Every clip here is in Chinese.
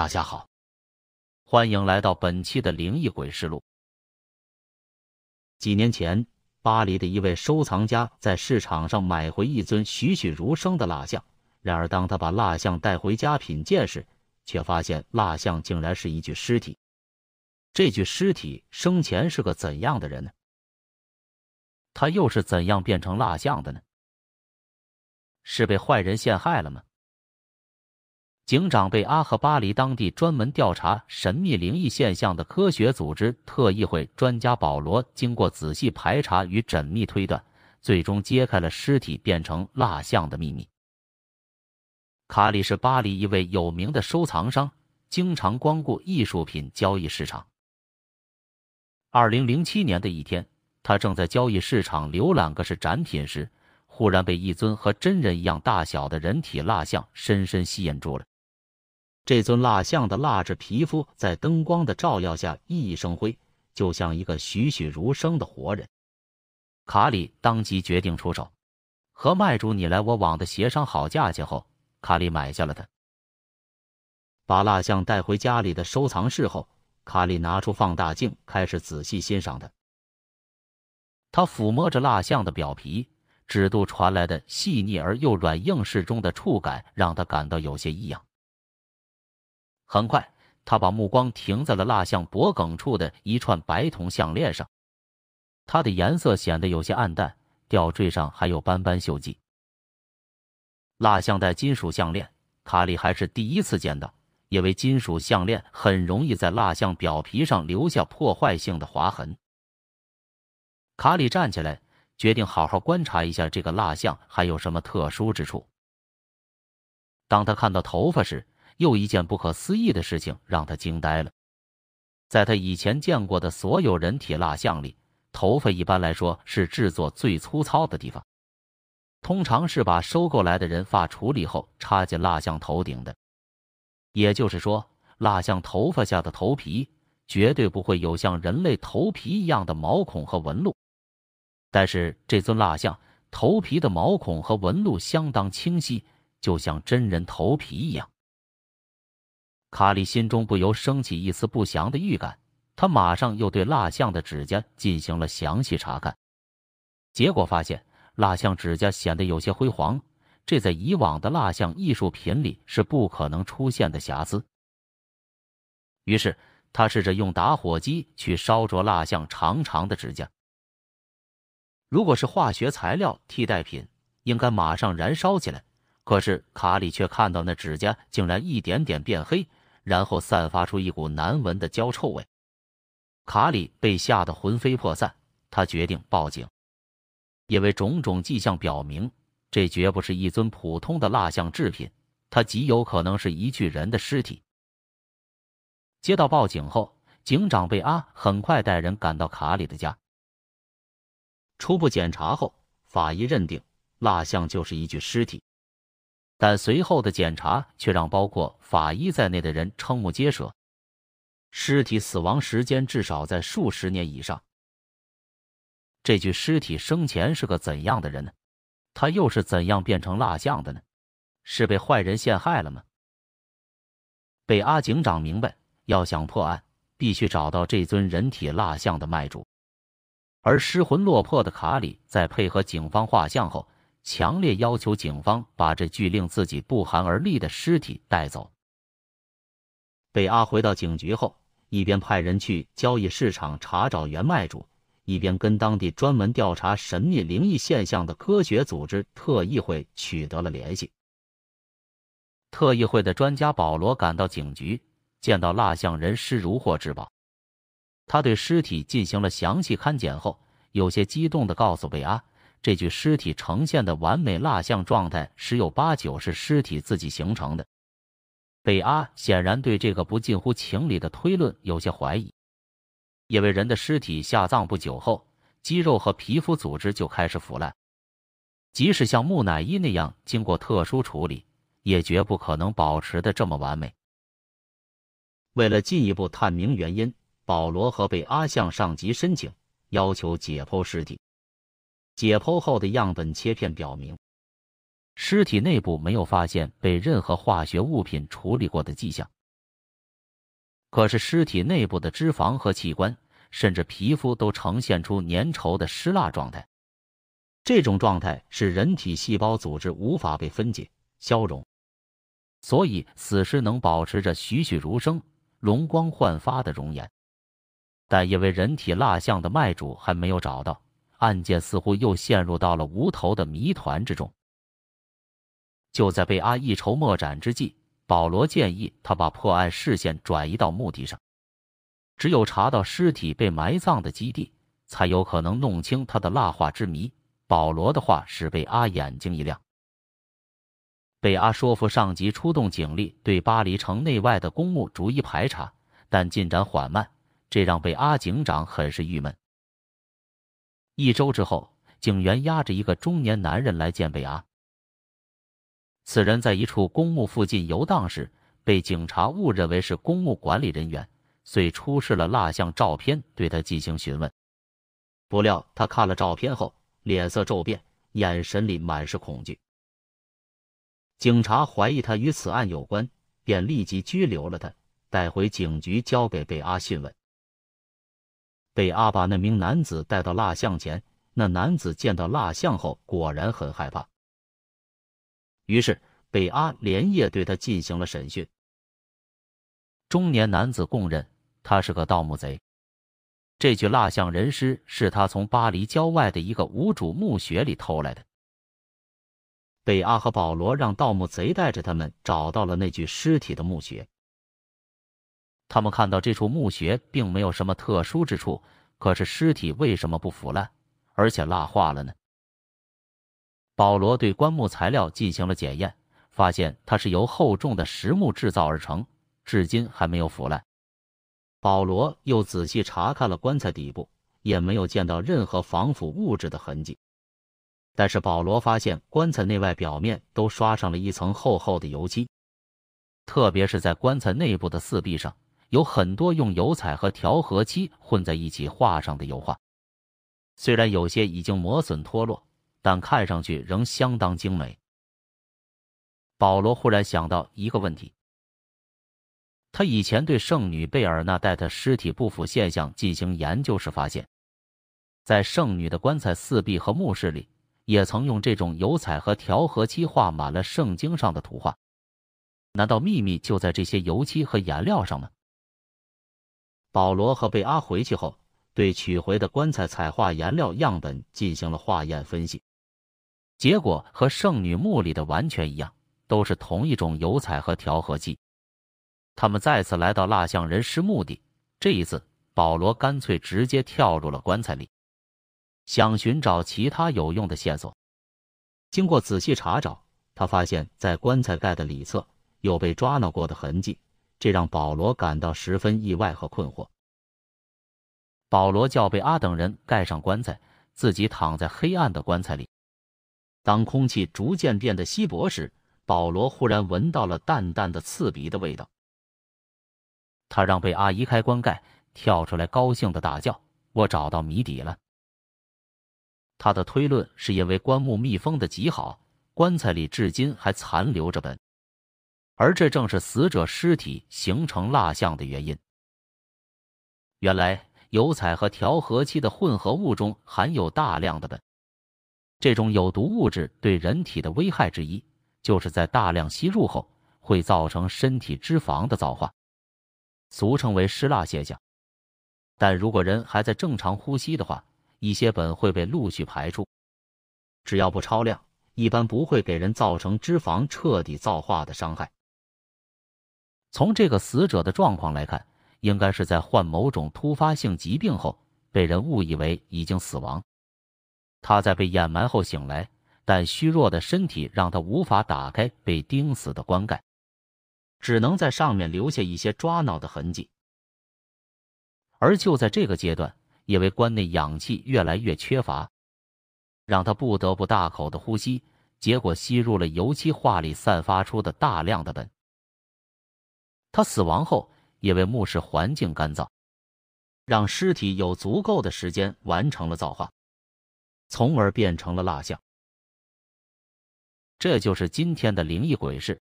大家好，欢迎来到本期的灵异鬼事录。几年前，巴黎的一位收藏家在市场上买回一尊栩栩如生的蜡像，然而当他把蜡像带回家品鉴时，却发现蜡像竟然是一具尸体。这具尸体生前是个怎样的人呢？他又是怎样变成蜡像的呢？是被坏人陷害了吗？警长被阿赫巴黎当地专门调查神秘灵异现象的科学组织特议会专家保罗，经过仔细排查与缜密推断，最终揭开了尸体变成蜡像的秘密。卡里是巴黎一位有名的收藏商，经常光顾艺术品交易市场。二零零七年的一天，他正在交易市场浏览各式展品时，忽然被一尊和真人一样大小的人体蜡像深深吸引住了。这尊蜡像的蜡质皮肤在灯光的照耀下熠熠生辉，就像一个栩栩如生的活人。卡里当即决定出手，和卖主你来我往的协商好价钱后，卡里买下了它。把蜡像带回家里的收藏室后，卡里拿出放大镜，开始仔细欣赏它。他抚摸着蜡像的表皮，指肚传来的细腻而又软硬适中的触感，让他感到有些异样。很快，他把目光停在了蜡像脖颈处的一串白铜项链上，它的颜色显得有些暗淡，吊坠上还有斑斑锈迹。蜡像带金属项链，卡里还是第一次见到，因为金属项链很容易在蜡像表皮上留下破坏性的划痕。卡里站起来，决定好好观察一下这个蜡像还有什么特殊之处。当他看到头发时，又一件不可思议的事情让他惊呆了，在他以前见过的所有人体蜡像里，头发一般来说是制作最粗糙的地方，通常是把收购来的人发处理后插进蜡像头顶的。也就是说，蜡像头发下的头皮绝对不会有像人类头皮一样的毛孔和纹路。但是这尊蜡像头皮的毛孔和纹路相当清晰，就像真人头皮一样。卡里心中不由升起一丝不祥的预感，他马上又对蜡像的指甲进行了详细查看，结果发现蜡像指甲显得有些灰黄，这在以往的蜡像艺术品里是不可能出现的瑕疵。于是他试着用打火机去烧灼蜡像长长的指甲，如果是化学材料替代品，应该马上燃烧起来，可是卡里却看到那指甲竟然一点点变黑。然后散发出一股难闻的焦臭味，卡里被吓得魂飞魄散。他决定报警，因为种种迹象表明，这绝不是一尊普通的蜡像制品，它极有可能是一具人的尸体。接到报警后，警长贝阿很快带人赶到卡里的家。初步检查后，法医认定蜡像就是一具尸体。但随后的检查却让包括法医在内的人瞠目结舌，尸体死亡时间至少在数十年以上。这具尸体生前是个怎样的人呢？他又是怎样变成蜡像的呢？是被坏人陷害了吗？被阿警长明白，要想破案，必须找到这尊人体蜡像的卖主。而失魂落魄的卡里在配合警方画像后。强烈要求警方把这具令自己不寒而栗的尸体带走。贝阿回到警局后，一边派人去交易市场查找原卖主，一边跟当地专门调查神秘灵异现象的科学组织特议会取得了联系。特议会的专家保罗赶到警局，见到蜡像人尸如获至宝，他对尸体进行了详细勘检后，有些激动地告诉贝阿。这具尸体呈现的完美蜡像状态，十有八九是尸体自己形成的。贝阿显然对这个不近乎情理的推论有些怀疑，因为人的尸体下葬不久后，肌肉和皮肤组织就开始腐烂，即使像木乃伊那样经过特殊处理，也绝不可能保持的这么完美。为了进一步探明原因，保罗和贝阿向上级申请，要求解剖尸体。解剖后的样本切片表明，尸体内部没有发现被任何化学物品处理过的迹象，可是尸体内部的脂肪和器官，甚至皮肤都呈现出粘稠的湿蜡状态。这种状态是人体细胞组织无法被分解、消融，所以死尸能保持着栩栩如生、容光焕发的容颜。但因为人体蜡像的卖主还没有找到，案件似乎又陷入到了无头的谜团之中。就在贝阿一筹莫展之际，保罗建议他把破案视线转移到墓地上，只有查到尸体被埋葬的基地，才有可能弄清他的蜡画之谜。保罗的话使贝阿眼睛一亮。贝阿说服上级出动警力对巴黎城内外的公墓逐一排查，但进展缓慢。这让贝阿警长很是郁闷。一周之后，警员押着一个中年男人来见贝阿。此人在一处公墓附近游荡时，被警察误认为是公墓管理人员，遂出示了蜡像照片，对他进行询问。不料他看了照片后，脸色骤变，眼神里满是恐惧。警察怀疑他与此案有关，便立即拘留了他，带回警局交给贝阿讯问。贝阿把那名男子带到蜡像前，那男子见到蜡像后果然很害怕。于是贝阿连夜对他进行了审讯。中年男子供认他是个盗墓贼，这具蜡像人尸是他从巴黎郊外的一个无主墓穴里偷来的。贝阿和保罗让盗墓贼带着他们找到了那具尸体的墓穴。他们看到这处墓穴并没有什么特殊之处，可是尸体为什么不腐烂，而且蜡化了呢？保罗对棺木材料进行了检验，发现它是由厚重的实木制造而成，至今还没有腐烂。保罗又仔细查看了棺材底部，也没有见到任何防腐物质的痕迹。但是保罗发现棺材内外表面都刷上了一层厚厚的油漆，特别是在棺材内部的四壁上。有很多用油彩和调和漆混在一起画上的油画，虽然有些已经磨损脱落，但看上去仍相当精美。保罗忽然想到一个问题：他以前对圣女贝尔纳黛特尸体不腐现象进行研究时，发现，在圣女的棺材四壁和墓室里，也曾用这种油彩和调和漆画满了圣经上的图画。难道秘密就在这些油漆和颜料上吗？保罗和贝阿回去后，对取回的棺材彩画颜料样本进行了化验分析，结果和圣女墓里的完全一样，都是同一种油彩和调和剂。他们再次来到蜡像人尸墓地，这一次保罗干脆直接跳入了棺材里，想寻找其他有用的线索。经过仔细查找，他发现在棺材盖的里侧有被抓挠过的痕迹。这让保罗感到十分意外和困惑。保罗叫贝阿等人盖上棺材，自己躺在黑暗的棺材里。当空气逐渐变得稀薄时，保罗忽然闻到了淡淡的刺鼻的味道。他让贝阿移开棺盖，跳出来，高兴的大叫：“我找到谜底了！”他的推论是因为棺木密封的极好，棺材里至今还残留着本。而这正是死者尸体形成蜡像的原因。原来，油彩和调和漆的混合物中含有大量的苯，这种有毒物质对人体的危害之一，就是在大量吸入后会造成身体脂肪的皂化，俗称为失蜡现象。但如果人还在正常呼吸的话，一些苯会被陆续排出，只要不超量，一般不会给人造成脂肪彻底皂化的伤害。从这个死者的状况来看，应该是在患某种突发性疾病后被人误以为已经死亡。他在被掩埋后醒来，但虚弱的身体让他无法打开被钉死的棺盖，只能在上面留下一些抓挠的痕迹。而就在这个阶段，因为棺内氧气越来越缺乏，让他不得不大口的呼吸，结果吸入了油漆画里散发出的大量的苯。他死亡后，因为墓室环境干燥，让尸体有足够的时间完成了造化，从而变成了蜡像。这就是今天的灵异鬼事。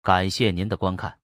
感谢您的观看。